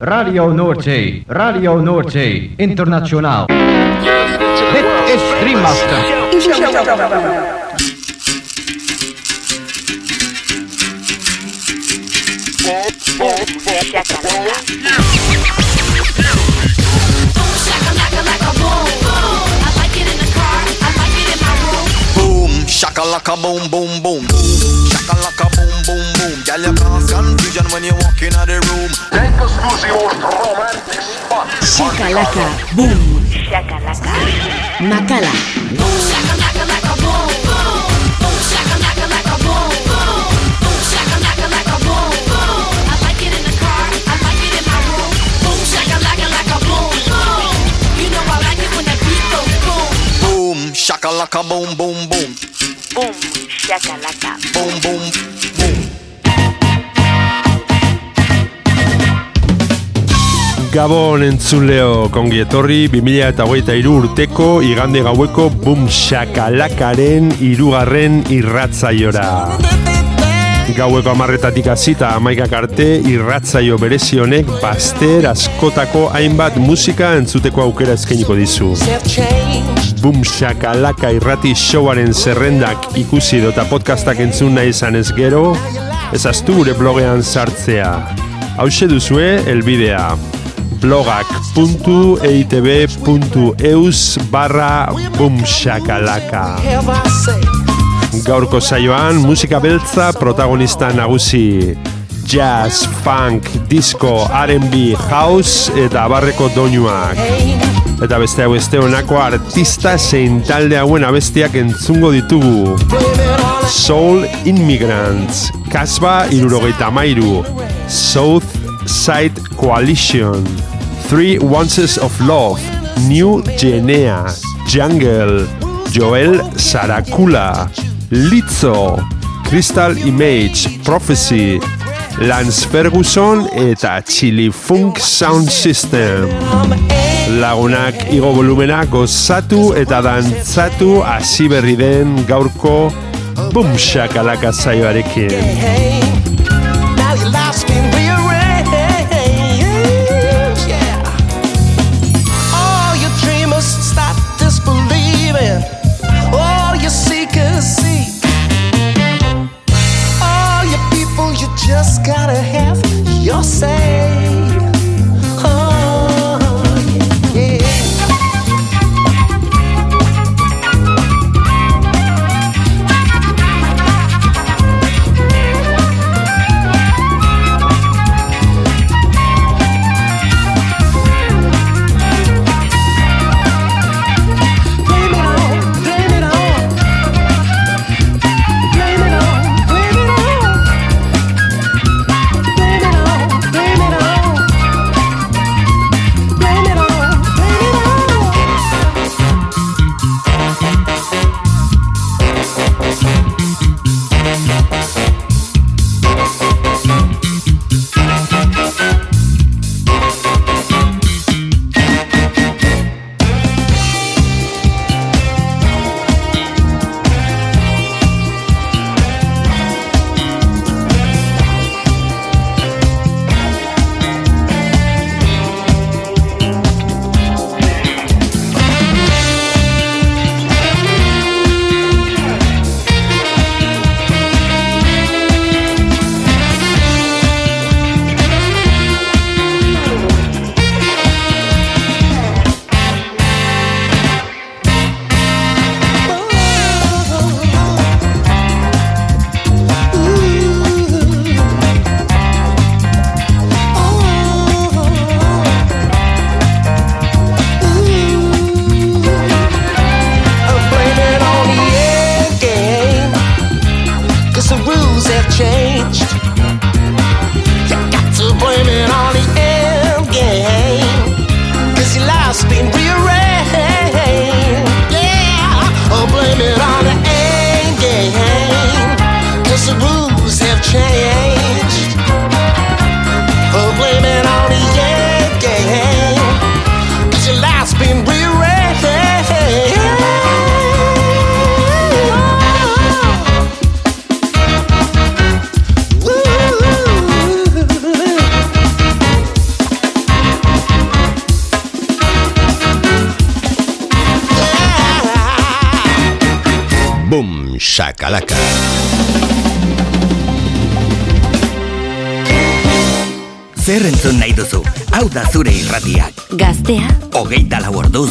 Radio Noordzee, Radio Noordzee, internationaal. Dit is Dreammaster. Boom, shakalaka boom boom boom. Shakalaka boom boom boom. Girl, you cause confusion when you walk Shakalaka, boom. Shakalaka. Macala. Boom, shakalaka, laka, boom, boom. Boom, shakalaka, boom, boom. Boom, shakalaka, laka, boom, boom. Like it in the car. I like it. Boom, shakalaka, boom, boom. Boom. Boom, shakalaka, boom, boom, boom. Boom, shakalaka. Boom, boom. Gabon entzuleo kongi etorri 2008 urteko igande gaueko bum shakalakaren irugarren irratzaiora. Gaueko amarretatik hasita amaikak arte irratzaio berezi honek baster askotako hainbat musika entzuteko aukera eskainiko dizu. Bum shakalaka irrati showaren zerrendak ikusi dota podcastak entzun nahi izan ez gero, ezaztu gure blogean sartzea. Hau duzue elbidea blogak.eitb.eus barra bumshakalaka Gaurko saioan musika beltza protagonista nagusi Jazz, funk, disco, R&B, house eta abarreko doinuak. Eta beste hau beste honako artista zein talde hauen abestiak entzungo ditugu. Soul Immigrants, Kasba irurogeita mairu, South Side Coalition, Three Onces of Love, New Genea, Jungle, Joel Saracula, Lizzo, Crystal Image, Prophecy, Lance Ferguson eta Chili Funk Sound System. Lagunak igo volumena gozatu eta dantzatu hasi berri den gaurko bumshakalaka zaioarekin.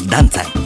蛋仔。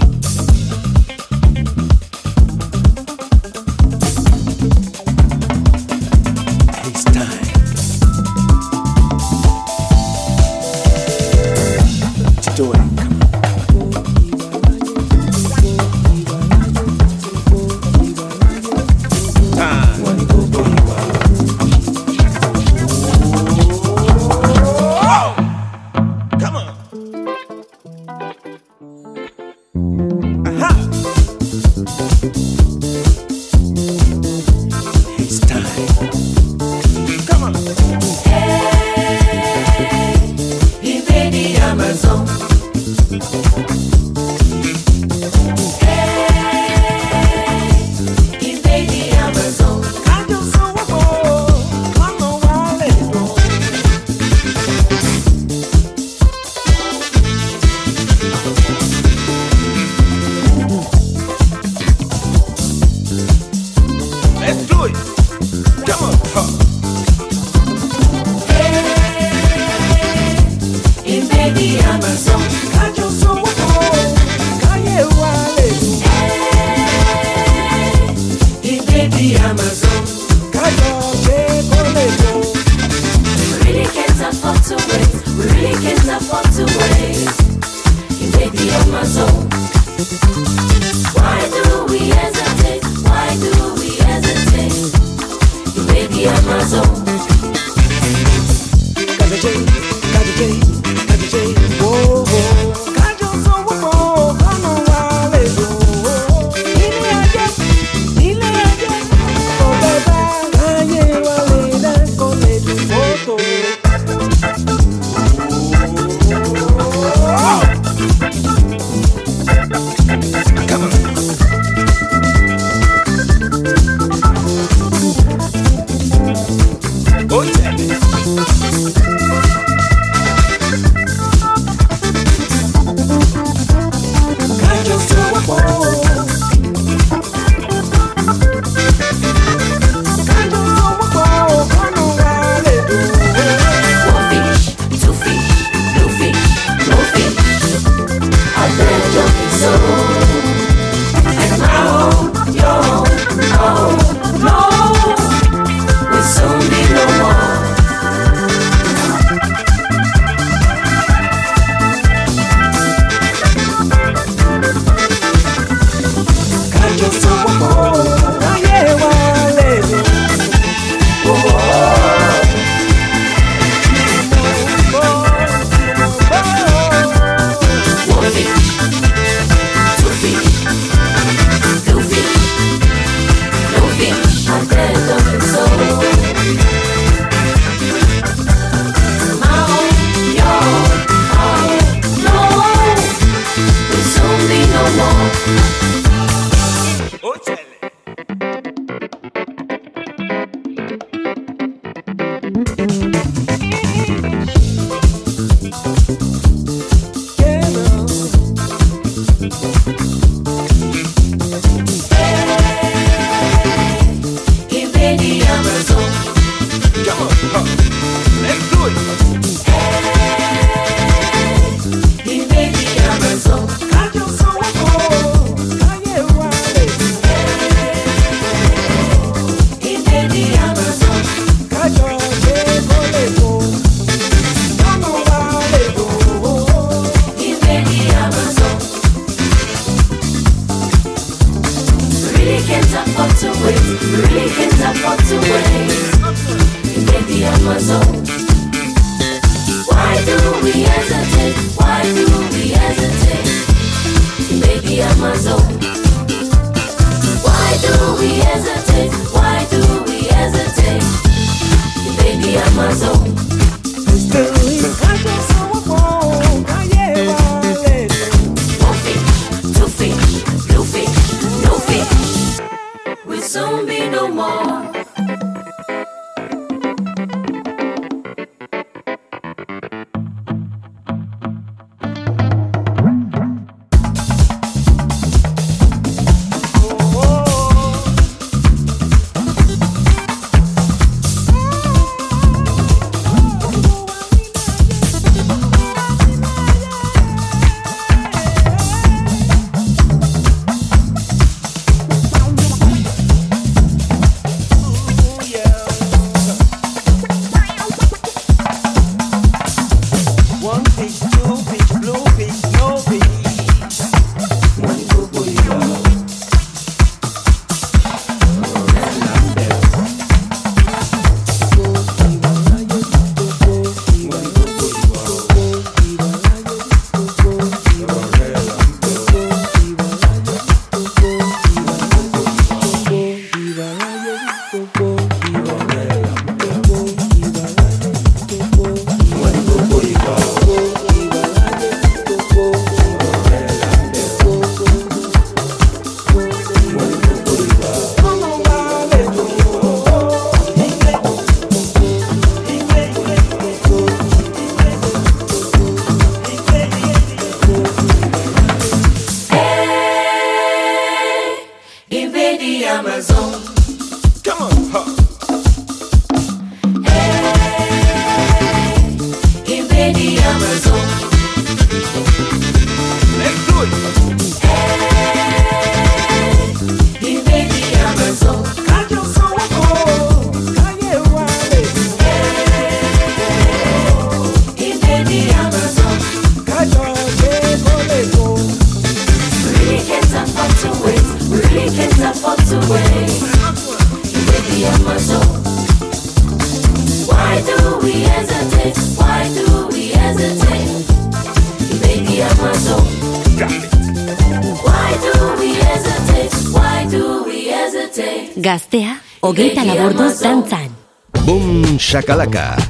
really can't afford to wait. We really can't afford to wait. Get the Amazon. Why do we hesitate? Why do we hesitate? Baby Amazon. Why do we hesitate? Why do we hesitate? Baby Amazon. Calaca.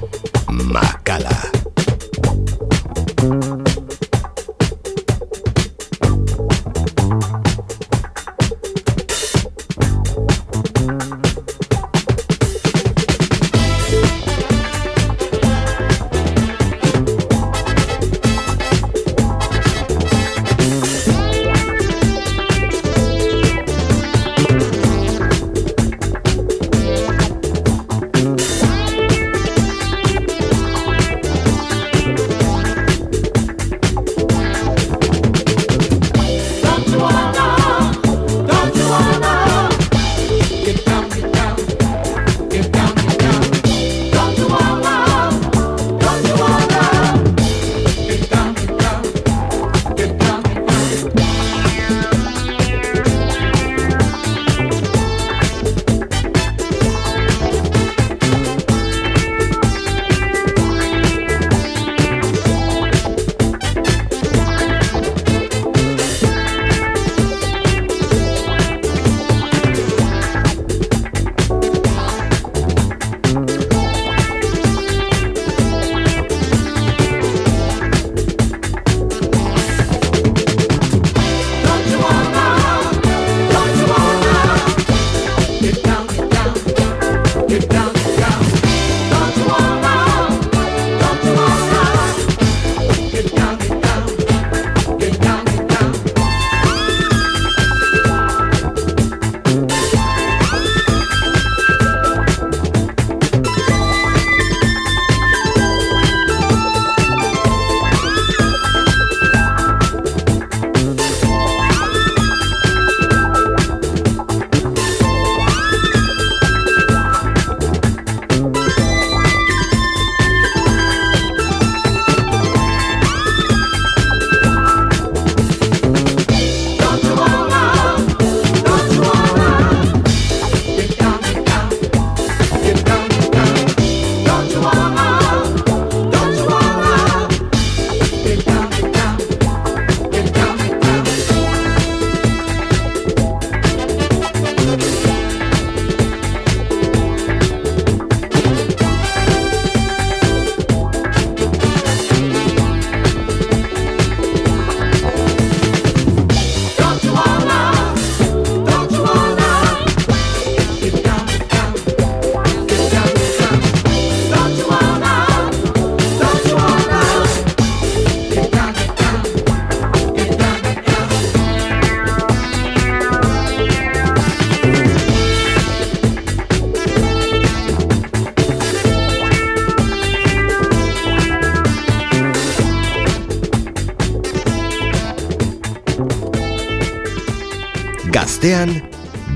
Gaztean,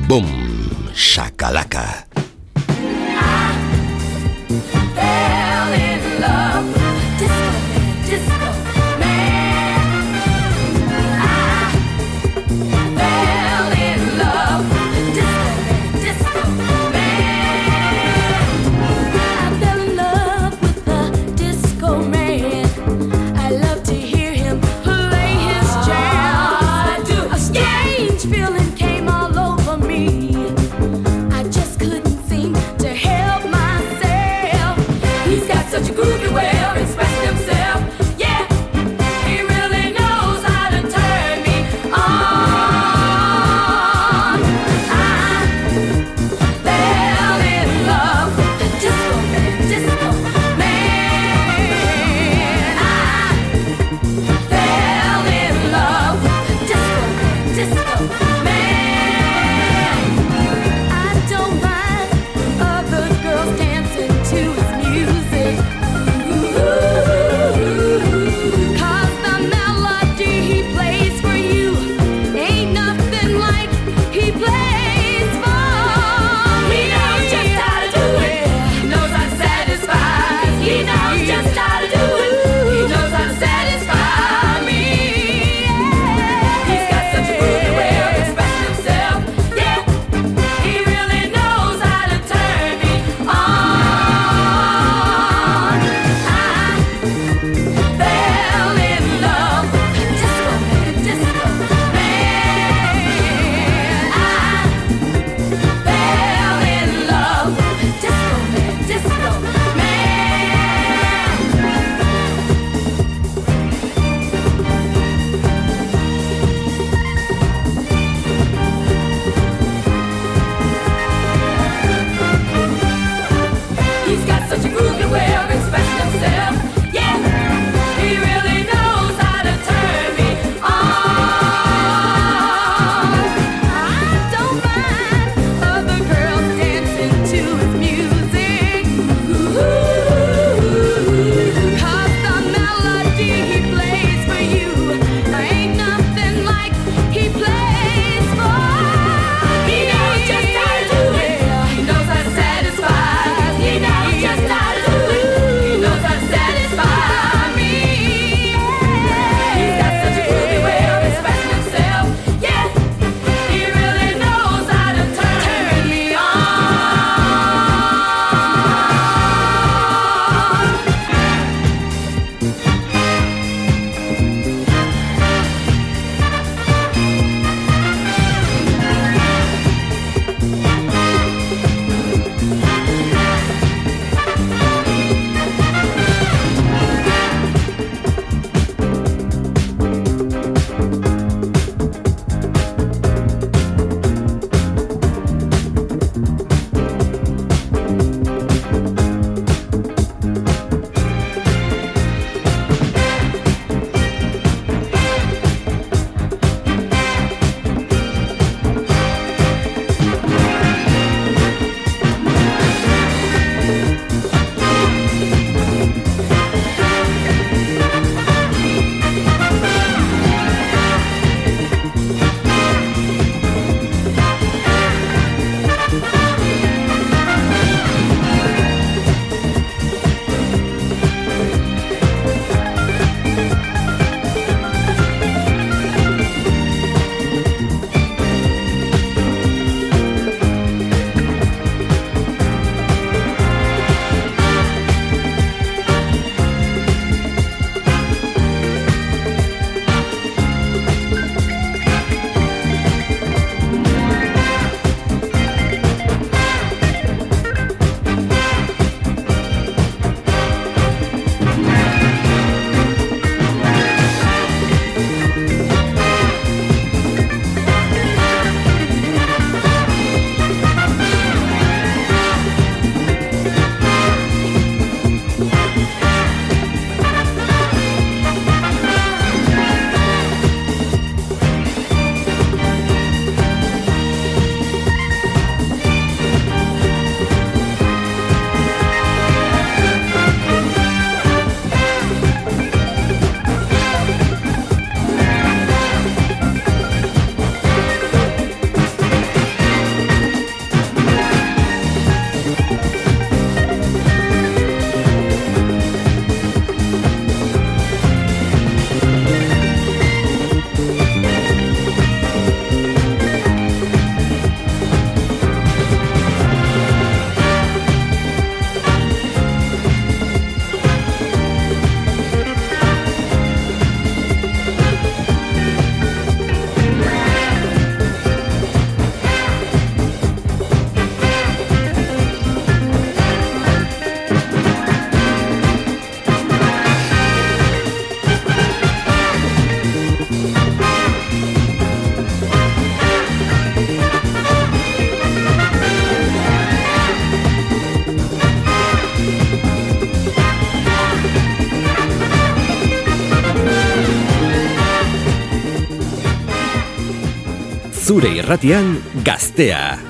boom shakalaka. Zure irratian gaztea.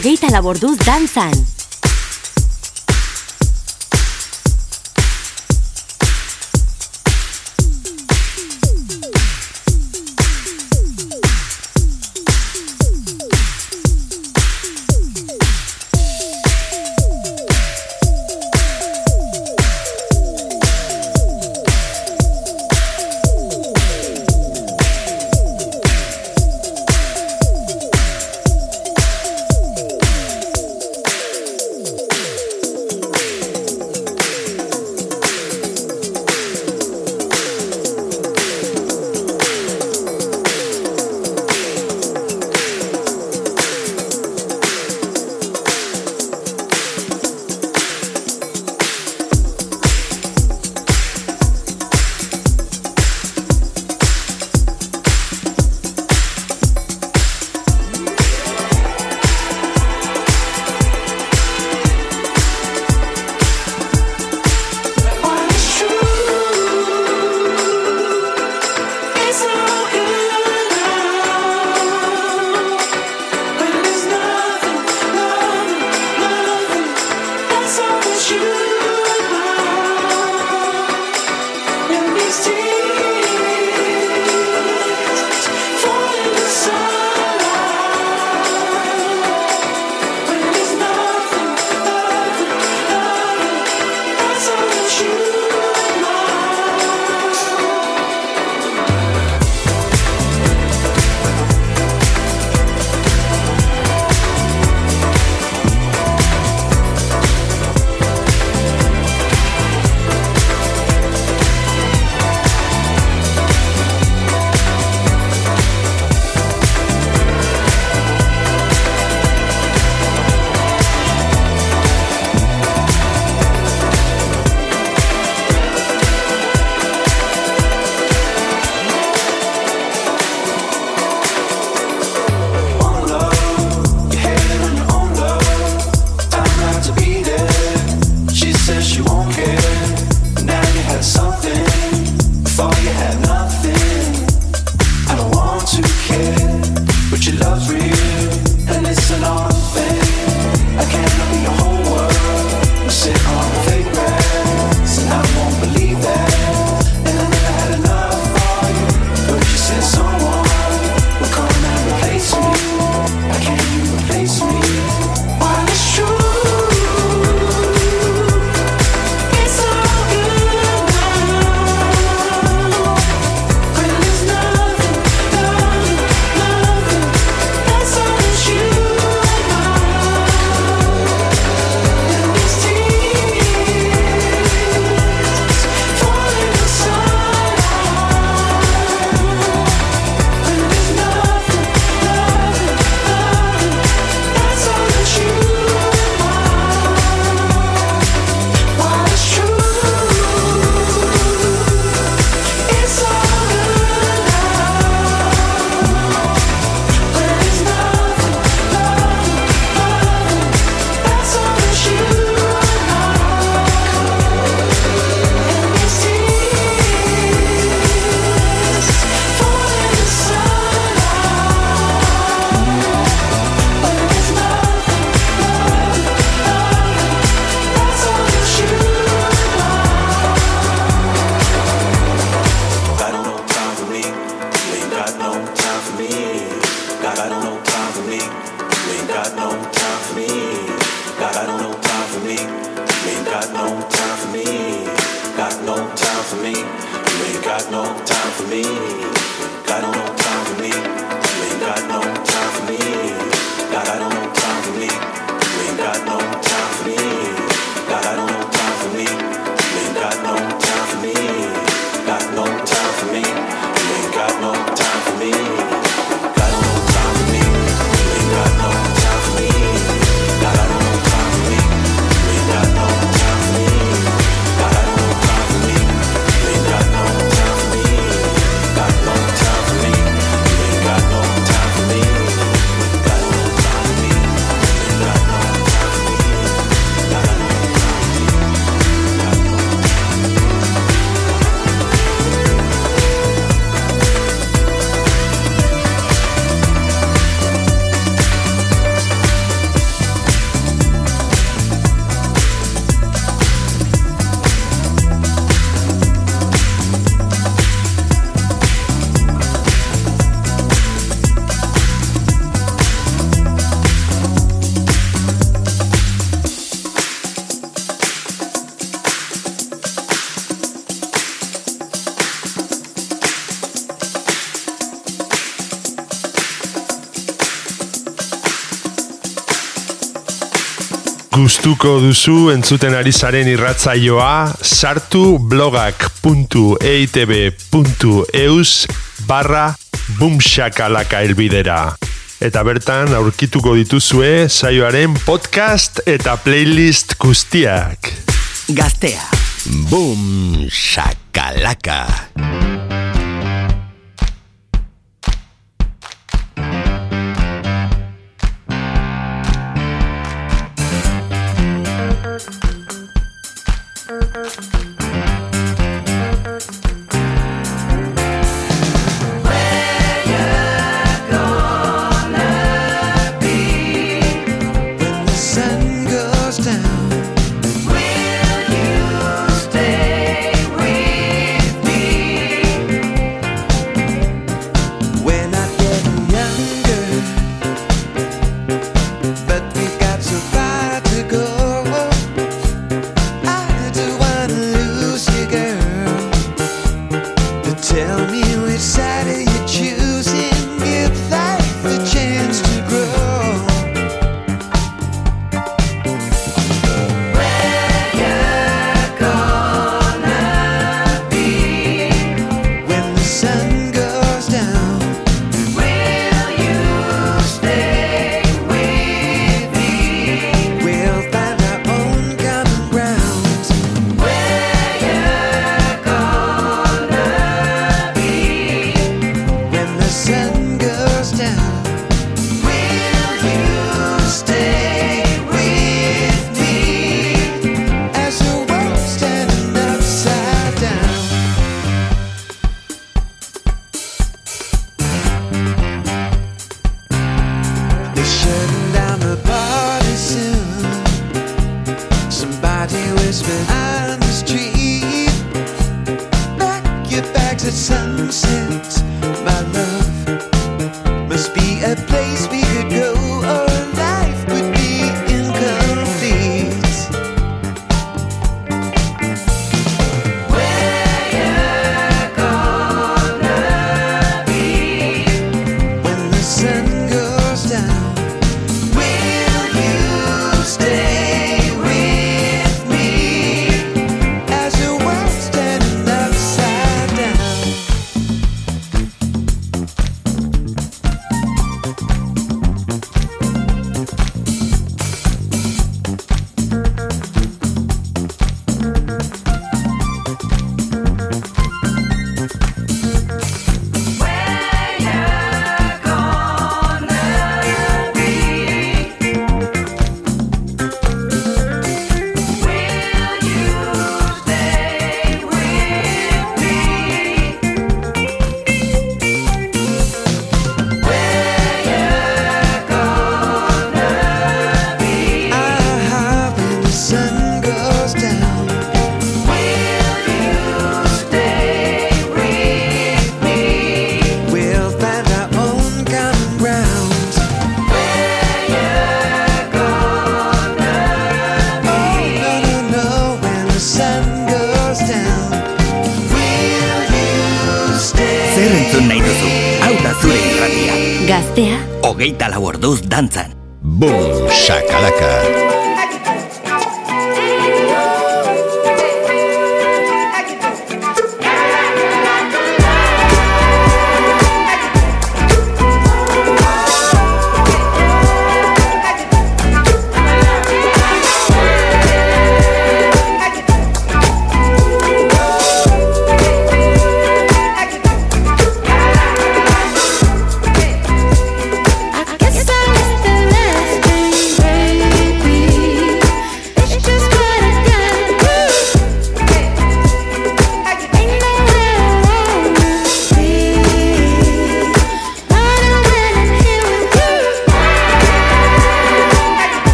Hogeita laborduz dantzan. gustuko duzu entzuten ari zaren irratzaioa sartu blogak.eitb.eus barra bumxakalaka elbidera. Eta bertan aurkituko dituzue saioaren podcast eta playlist guztiak. Gaztea. Bumxakalaka. Bumxakalaka. sunset, my love must be a place.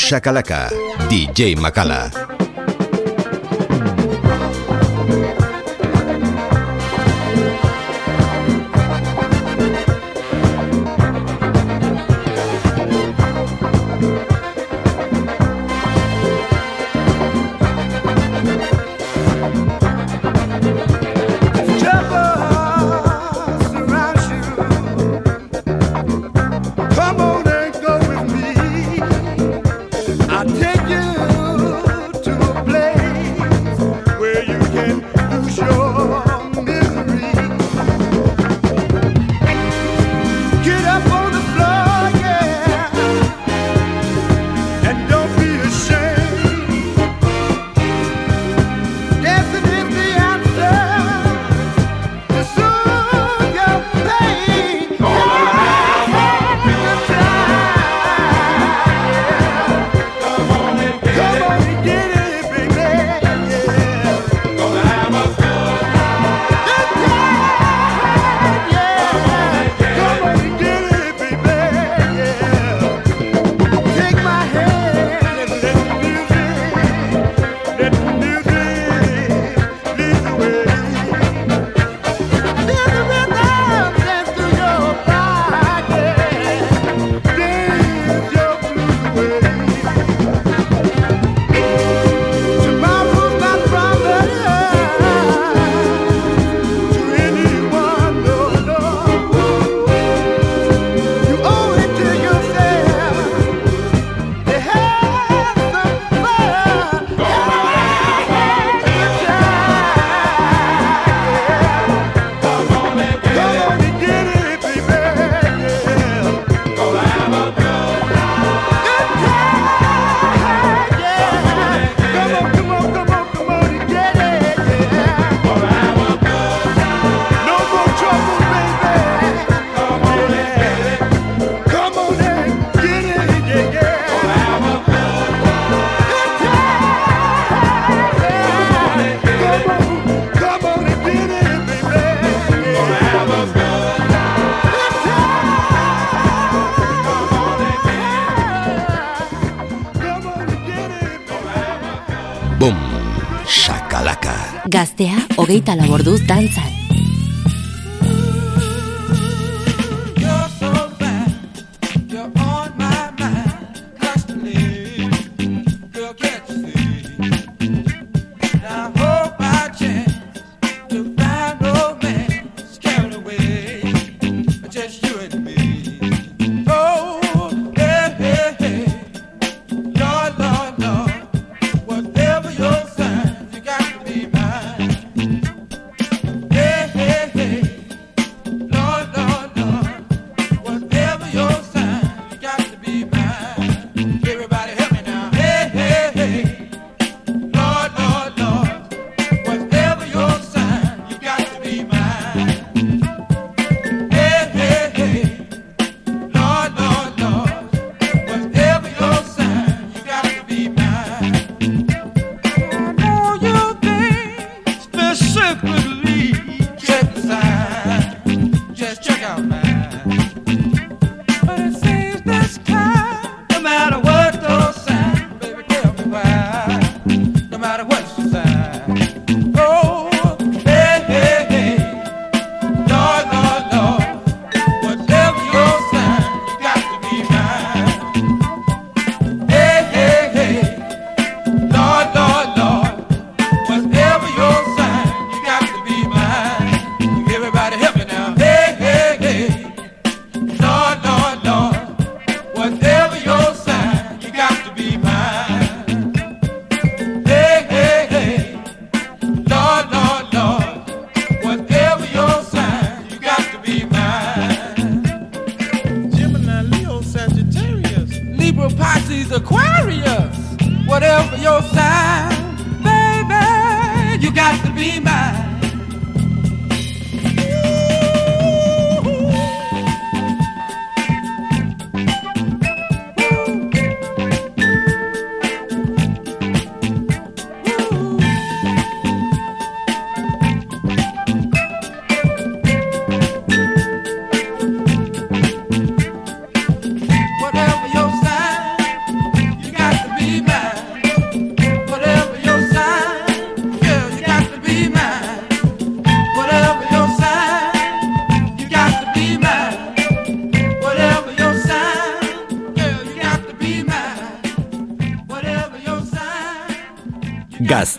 Shakalaka, DJ Makala. eta labor du dantzaz.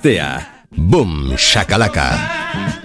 gaztea. Boom, shakalaka.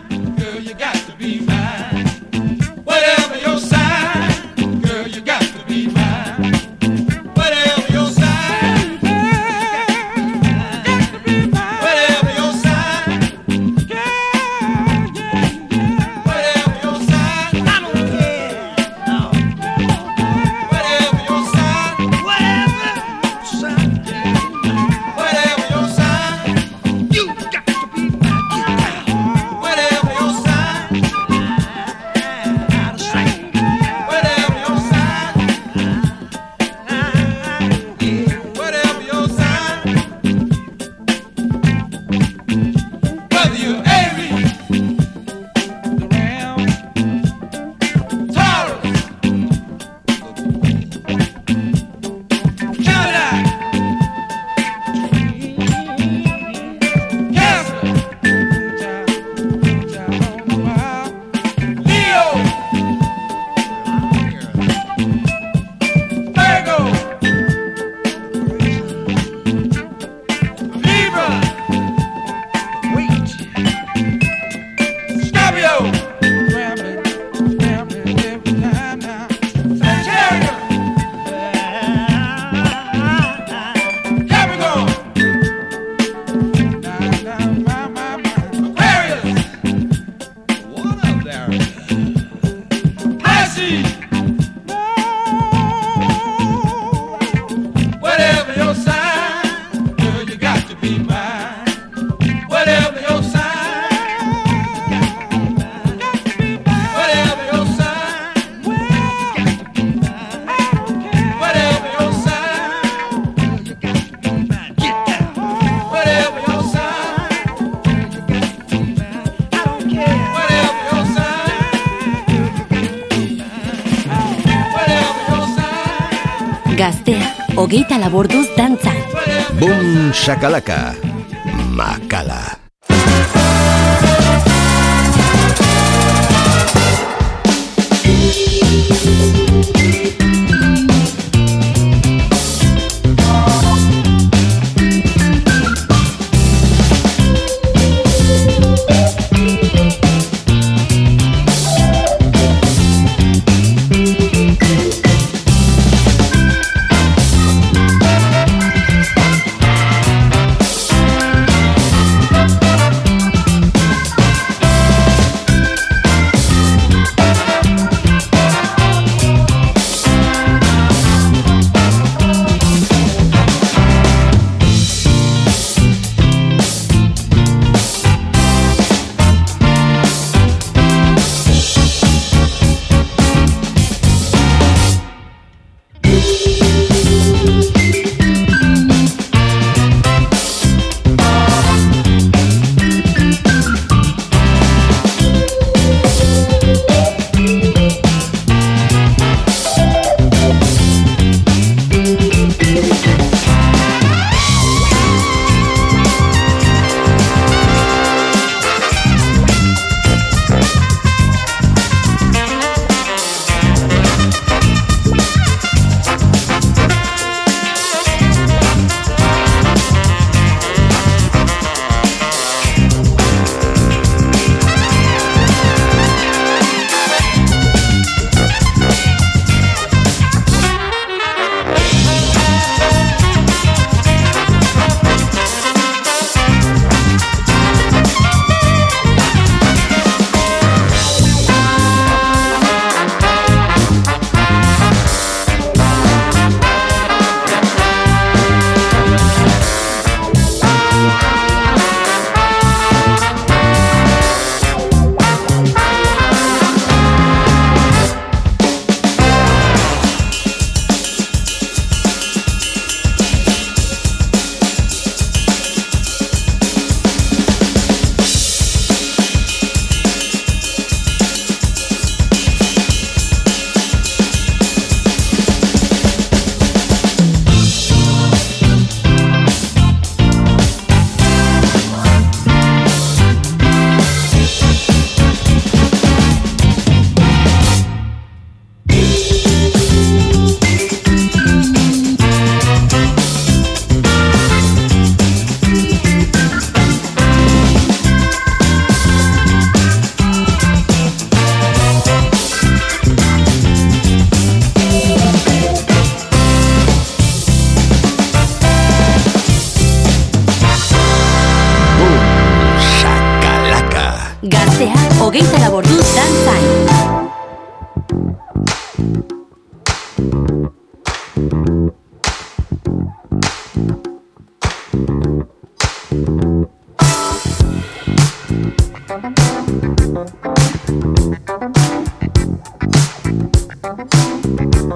hogeita laborduz dantzan. Bum shakalaka, makala.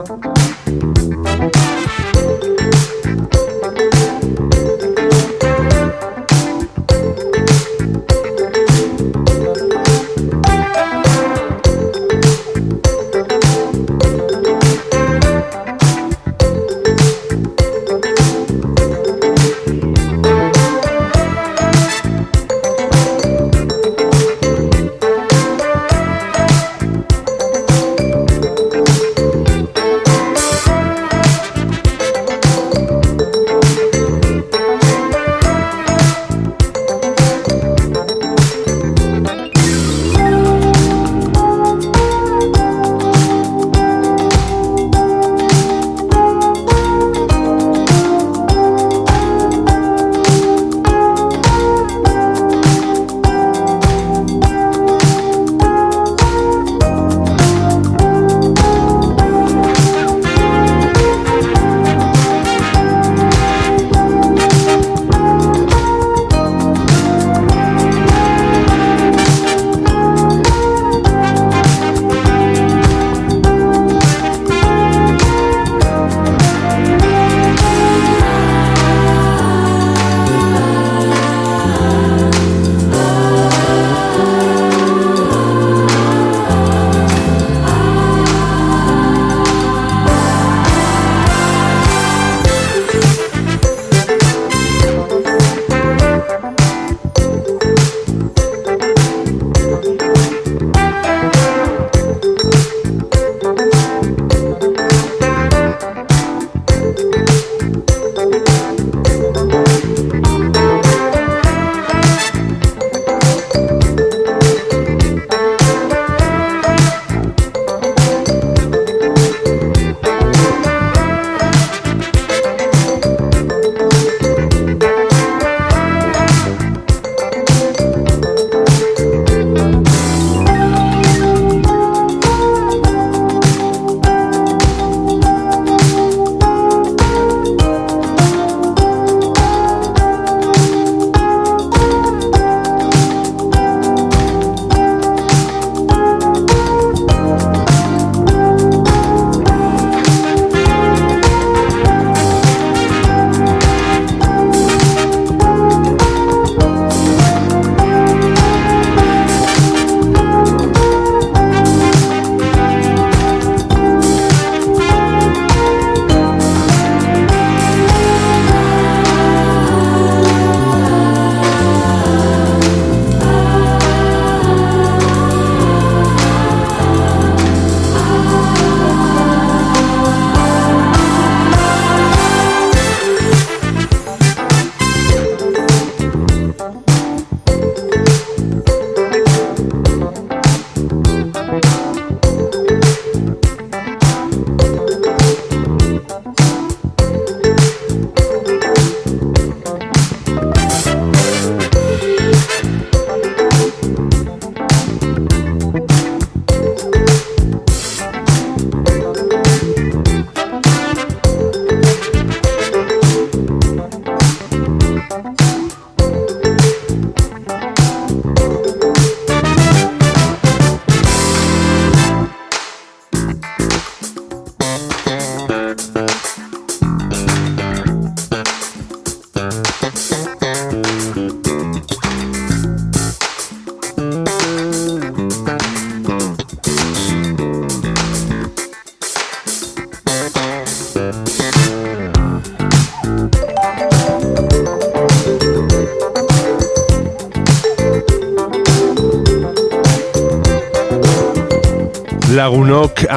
Música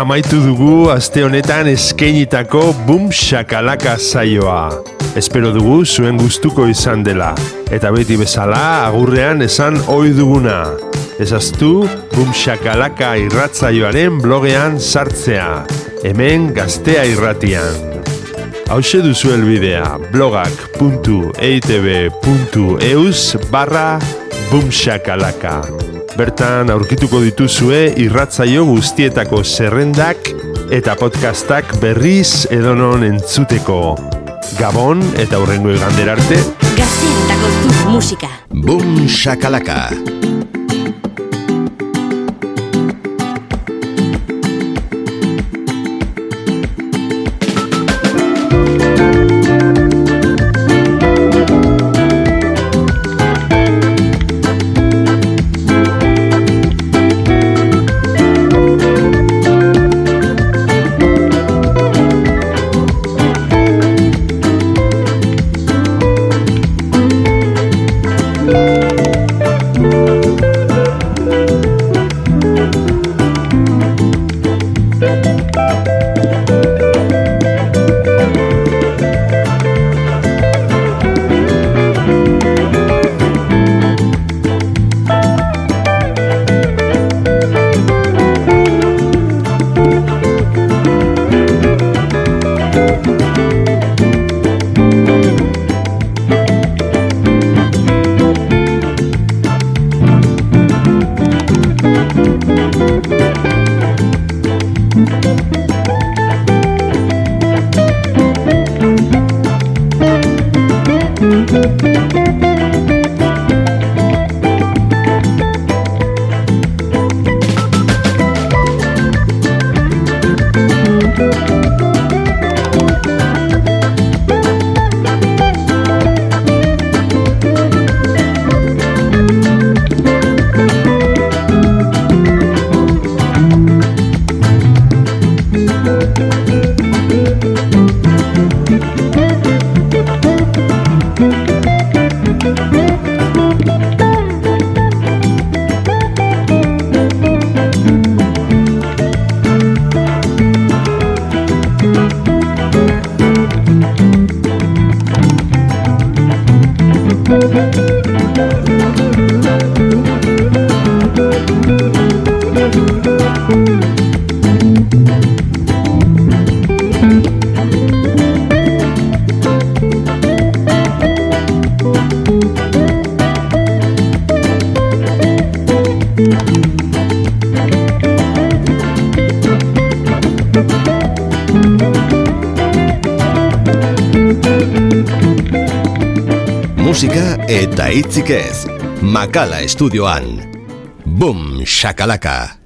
amaitu dugu aste honetan eskeinitako bum shakalaka saioa. Espero dugu zuen gustuko izan dela. Eta beti bezala agurrean esan ohi duguna. Ezaztu bum shakalaka irratzaioaren blogean sartzea. Hemen gaztea irratian. Hauxe duzu elbidea blogak.eitb.eus barra bumshakalaka. Bertan aurkituko dituzue irratzaio guztietako zerrendak eta podcastak berriz edonon entzuteko. Gabon eta hurrengo egander arte. Gazteetako zu musika. Boom Shakalaka. Macala Studio An. Boom Shakalaka.